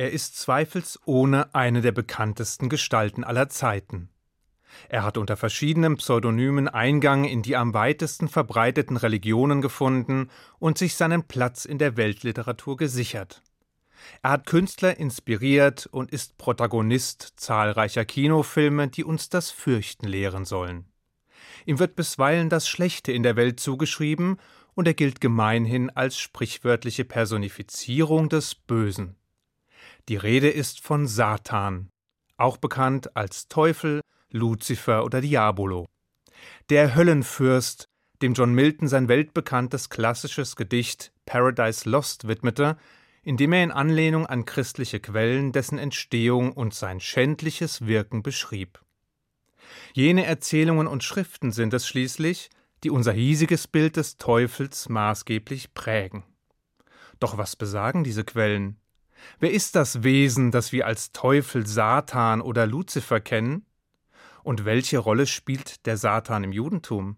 Er ist zweifelsohne eine der bekanntesten Gestalten aller Zeiten. Er hat unter verschiedenen Pseudonymen Eingang in die am weitesten verbreiteten Religionen gefunden und sich seinen Platz in der Weltliteratur gesichert. Er hat Künstler inspiriert und ist Protagonist zahlreicher Kinofilme, die uns das Fürchten lehren sollen. Ihm wird bisweilen das Schlechte in der Welt zugeschrieben, und er gilt gemeinhin als sprichwörtliche Personifizierung des Bösen. Die Rede ist von Satan, auch bekannt als Teufel, Luzifer oder Diabolo. Der Höllenfürst, dem John Milton sein weltbekanntes klassisches Gedicht Paradise Lost widmete, indem er in Anlehnung an christliche Quellen dessen Entstehung und sein schändliches Wirken beschrieb. Jene Erzählungen und Schriften sind es schließlich, die unser hiesiges Bild des Teufels maßgeblich prägen. Doch was besagen diese Quellen? Wer ist das Wesen, das wir als Teufel, Satan oder Luzifer kennen? Und welche Rolle spielt der Satan im Judentum?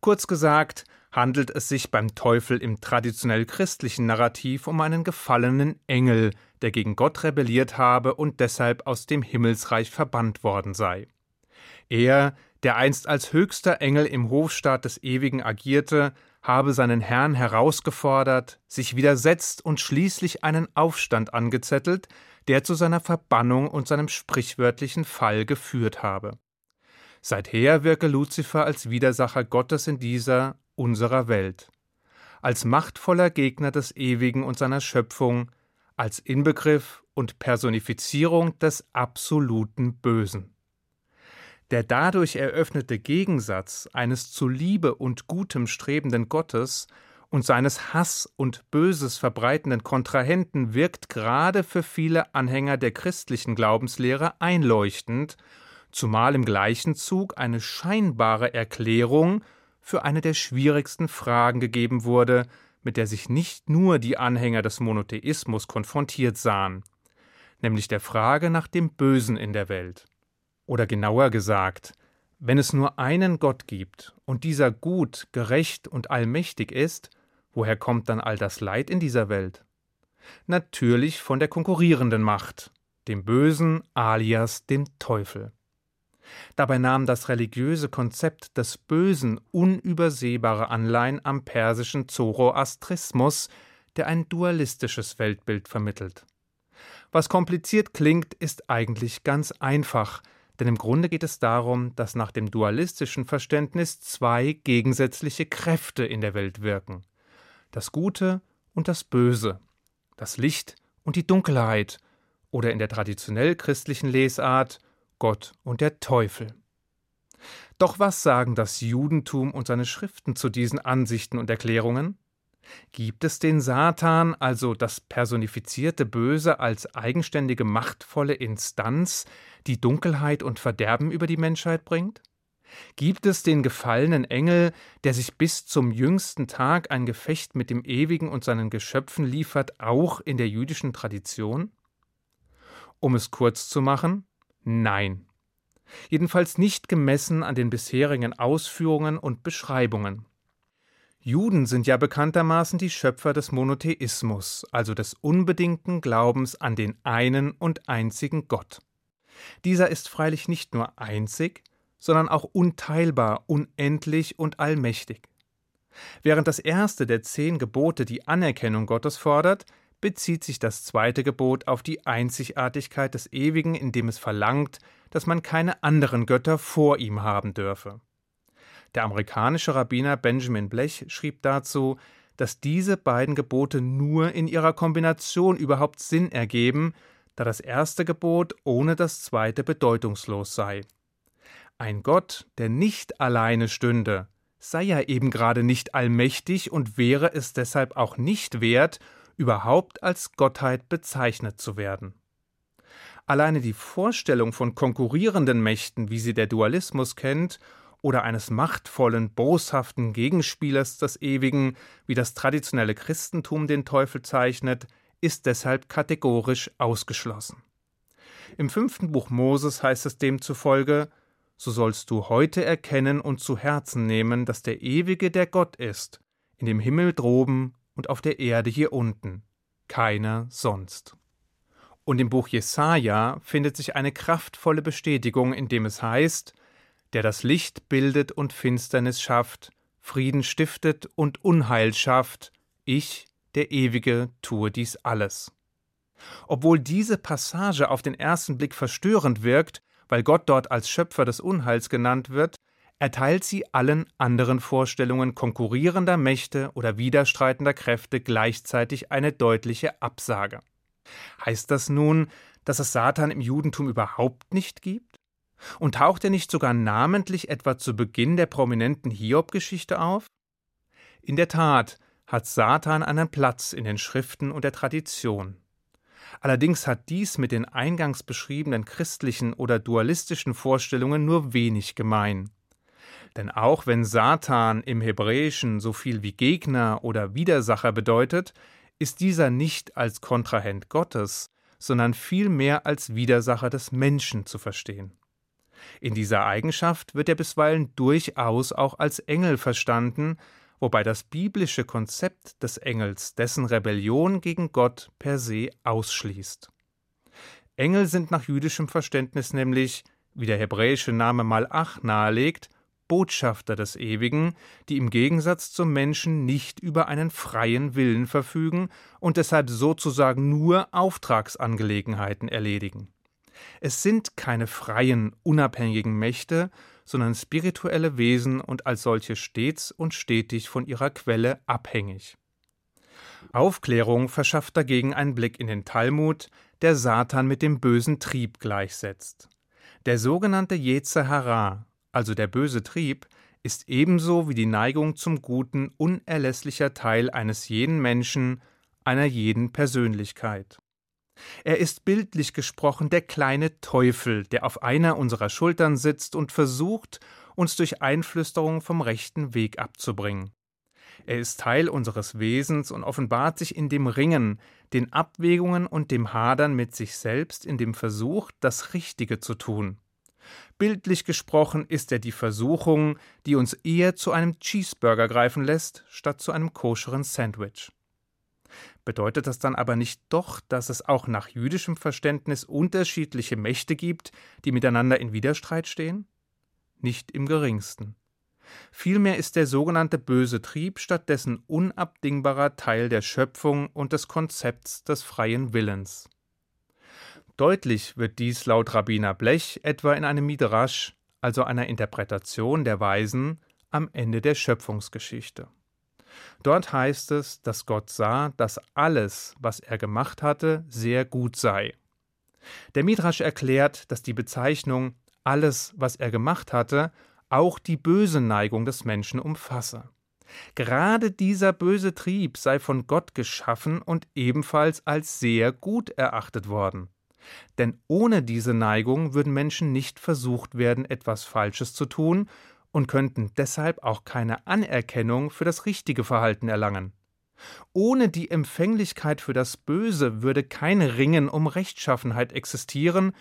Kurz gesagt, handelt es sich beim Teufel im traditionell christlichen Narrativ um einen gefallenen Engel, der gegen Gott rebelliert habe und deshalb aus dem Himmelsreich verbannt worden sei. Er, der einst als höchster Engel im Hofstaat des Ewigen agierte, habe seinen Herrn herausgefordert, sich widersetzt und schließlich einen Aufstand angezettelt, der zu seiner Verbannung und seinem sprichwörtlichen Fall geführt habe. Seither wirke Luzifer als Widersacher Gottes in dieser unserer Welt, als machtvoller Gegner des Ewigen und seiner Schöpfung, als Inbegriff und Personifizierung des absoluten Bösen. Der dadurch eröffnete Gegensatz eines zu Liebe und Gutem strebenden Gottes und seines Hass und Böses verbreitenden Kontrahenten wirkt gerade für viele Anhänger der christlichen Glaubenslehre einleuchtend, zumal im gleichen Zug eine scheinbare Erklärung für eine der schwierigsten Fragen gegeben wurde, mit der sich nicht nur die Anhänger des Monotheismus konfrontiert sahen, nämlich der Frage nach dem Bösen in der Welt. Oder genauer gesagt, wenn es nur einen Gott gibt und dieser gut, gerecht und allmächtig ist, woher kommt dann all das Leid in dieser Welt? Natürlich von der konkurrierenden Macht, dem Bösen alias dem Teufel. Dabei nahm das religiöse Konzept des Bösen unübersehbare Anleihen am persischen Zoroastrismus, der ein dualistisches Weltbild vermittelt. Was kompliziert klingt, ist eigentlich ganz einfach, denn im Grunde geht es darum, dass nach dem dualistischen Verständnis zwei gegensätzliche Kräfte in der Welt wirken. Das Gute und das Böse, das Licht und die Dunkelheit, oder in der traditionell christlichen Lesart Gott und der Teufel. Doch was sagen das Judentum und seine Schriften zu diesen Ansichten und Erklärungen? Gibt es den Satan, also das personifizierte Böse, als eigenständige machtvolle Instanz, die Dunkelheit und Verderben über die Menschheit bringt? Gibt es den gefallenen Engel, der sich bis zum jüngsten Tag ein Gefecht mit dem Ewigen und seinen Geschöpfen liefert, auch in der jüdischen Tradition? Um es kurz zu machen, Nein. Jedenfalls nicht gemessen an den bisherigen Ausführungen und Beschreibungen. Juden sind ja bekanntermaßen die Schöpfer des Monotheismus, also des unbedingten Glaubens an den einen und einzigen Gott. Dieser ist freilich nicht nur einzig, sondern auch unteilbar, unendlich und allmächtig. Während das erste der zehn Gebote die Anerkennung Gottes fordert, bezieht sich das zweite Gebot auf die Einzigartigkeit des Ewigen, indem es verlangt, dass man keine anderen Götter vor ihm haben dürfe. Der amerikanische Rabbiner Benjamin Blech schrieb dazu, dass diese beiden Gebote nur in ihrer Kombination überhaupt Sinn ergeben, da das erste Gebot ohne das zweite bedeutungslos sei. Ein Gott, der nicht alleine stünde, sei ja eben gerade nicht allmächtig und wäre es deshalb auch nicht wert, überhaupt als Gottheit bezeichnet zu werden. Alleine die Vorstellung von konkurrierenden Mächten, wie sie der Dualismus kennt, oder eines machtvollen, boshaften Gegenspielers des Ewigen, wie das traditionelle Christentum den Teufel zeichnet, ist deshalb kategorisch ausgeschlossen. Im fünften Buch Moses heißt es demzufolge, so sollst du heute erkennen und zu Herzen nehmen, dass der Ewige der Gott ist, in dem Himmel droben und auf der Erde hier unten, keiner sonst. Und im Buch Jesaja findet sich eine kraftvolle Bestätigung, in dem es heißt: Der das Licht bildet und Finsternis schafft, Frieden stiftet und Unheil schafft, ich, der Ewige, tue dies alles. Obwohl diese Passage auf den ersten Blick verstörend wirkt, weil Gott dort als Schöpfer des Unheils genannt wird, erteilt sie allen anderen Vorstellungen konkurrierender Mächte oder widerstreitender Kräfte gleichzeitig eine deutliche Absage. Heißt das nun, dass es Satan im Judentum überhaupt nicht gibt? Und taucht er nicht sogar namentlich etwa zu Beginn der prominenten Hiob-Geschichte auf? In der Tat hat Satan einen Platz in den Schriften und der Tradition. Allerdings hat dies mit den eingangs beschriebenen christlichen oder dualistischen Vorstellungen nur wenig gemein. Denn auch wenn Satan im Hebräischen so viel wie Gegner oder Widersacher bedeutet, ist dieser nicht als Kontrahent Gottes, sondern vielmehr als Widersacher des Menschen zu verstehen. In dieser Eigenschaft wird er bisweilen durchaus auch als Engel verstanden, wobei das biblische Konzept des Engels dessen Rebellion gegen Gott per se ausschließt. Engel sind nach jüdischem Verständnis nämlich, wie der hebräische Name Malach nahelegt, Botschafter des Ewigen, die im Gegensatz zum Menschen nicht über einen freien Willen verfügen und deshalb sozusagen nur Auftragsangelegenheiten erledigen. Es sind keine freien, unabhängigen Mächte, sondern spirituelle Wesen und als solche stets und stetig von ihrer Quelle abhängig. Aufklärung verschafft dagegen einen Blick in den Talmud, der Satan mit dem bösen Trieb gleichsetzt. Der sogenannte Yetzer Hara, also der böse Trieb, ist ebenso wie die Neigung zum Guten unerlässlicher Teil eines jeden Menschen, einer jeden Persönlichkeit. Er ist bildlich gesprochen der kleine Teufel, der auf einer unserer Schultern sitzt und versucht, uns durch Einflüsterung vom rechten Weg abzubringen. Er ist Teil unseres Wesens und offenbart sich in dem Ringen, den Abwägungen und dem Hadern mit sich selbst in dem Versuch, das Richtige zu tun. Bildlich gesprochen ist er die Versuchung, die uns eher zu einem Cheeseburger greifen lässt, statt zu einem koscheren Sandwich. Bedeutet das dann aber nicht doch, dass es auch nach jüdischem Verständnis unterschiedliche Mächte gibt, die miteinander in Widerstreit stehen? Nicht im geringsten. Vielmehr ist der sogenannte böse Trieb stattdessen unabdingbarer Teil der Schöpfung und des Konzepts des freien Willens. Deutlich wird dies laut Rabbiner Blech etwa in einem Midrash, also einer Interpretation der Weisen, am Ende der Schöpfungsgeschichte. Dort heißt es, dass Gott sah, dass alles, was er gemacht hatte, sehr gut sei. Der Midrasch erklärt, dass die Bezeichnung alles, was er gemacht hatte, auch die böse Neigung des Menschen umfasse. Gerade dieser böse Trieb sei von Gott geschaffen und ebenfalls als sehr gut erachtet worden. Denn ohne diese Neigung würden Menschen nicht versucht werden, etwas Falsches zu tun, und könnten deshalb auch keine Anerkennung für das richtige Verhalten erlangen. Ohne die Empfänglichkeit für das Böse würde kein Ringen um Rechtschaffenheit existieren,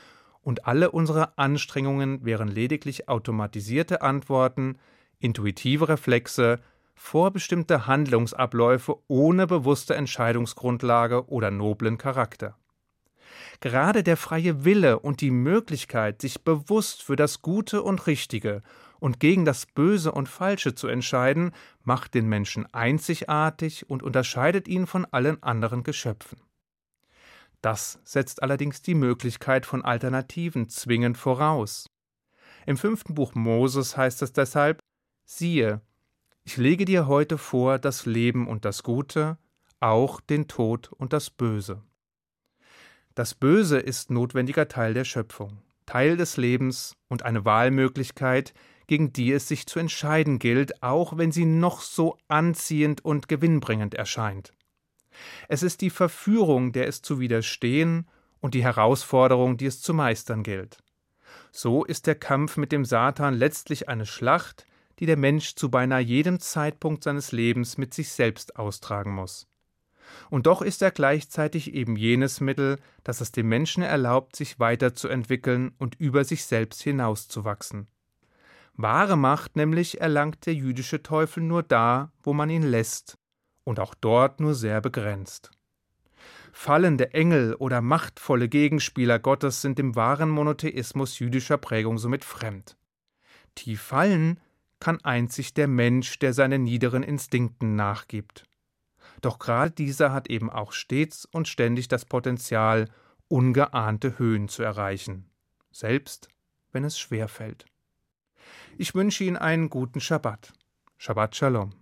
und alle unsere Anstrengungen wären lediglich automatisierte Antworten, intuitive Reflexe, vorbestimmte Handlungsabläufe ohne bewusste Entscheidungsgrundlage oder noblen Charakter. Gerade der freie Wille und die Möglichkeit, sich bewusst für das Gute und Richtige und gegen das Böse und Falsche zu entscheiden, macht den Menschen einzigartig und unterscheidet ihn von allen anderen Geschöpfen. Das setzt allerdings die Möglichkeit von Alternativen zwingend voraus. Im fünften Buch Moses heißt es deshalb Siehe, ich lege dir heute vor das Leben und das Gute, auch den Tod und das Böse. Das Böse ist notwendiger Teil der Schöpfung, Teil des Lebens und eine Wahlmöglichkeit, gegen die es sich zu entscheiden gilt, auch wenn sie noch so anziehend und gewinnbringend erscheint. Es ist die Verführung, der es zu widerstehen, und die Herausforderung, die es zu meistern gilt. So ist der Kampf mit dem Satan letztlich eine Schlacht, die der Mensch zu beinahe jedem Zeitpunkt seines Lebens mit sich selbst austragen muss. Und doch ist er gleichzeitig eben jenes Mittel, das es dem Menschen erlaubt, sich weiterzuentwickeln und über sich selbst hinauszuwachsen. Wahre Macht nämlich erlangt der jüdische Teufel nur da, wo man ihn lässt, und auch dort nur sehr begrenzt. Fallende Engel oder machtvolle Gegenspieler Gottes sind dem wahren Monotheismus jüdischer Prägung somit fremd. Tief fallen kann einzig der Mensch, der seinen niederen Instinkten nachgibt. Doch gerade dieser hat eben auch stets und ständig das Potenzial, ungeahnte Höhen zu erreichen, selbst wenn es schwer fällt. Ich wünsche Ihnen einen guten Schabbat. Shabbat Shalom.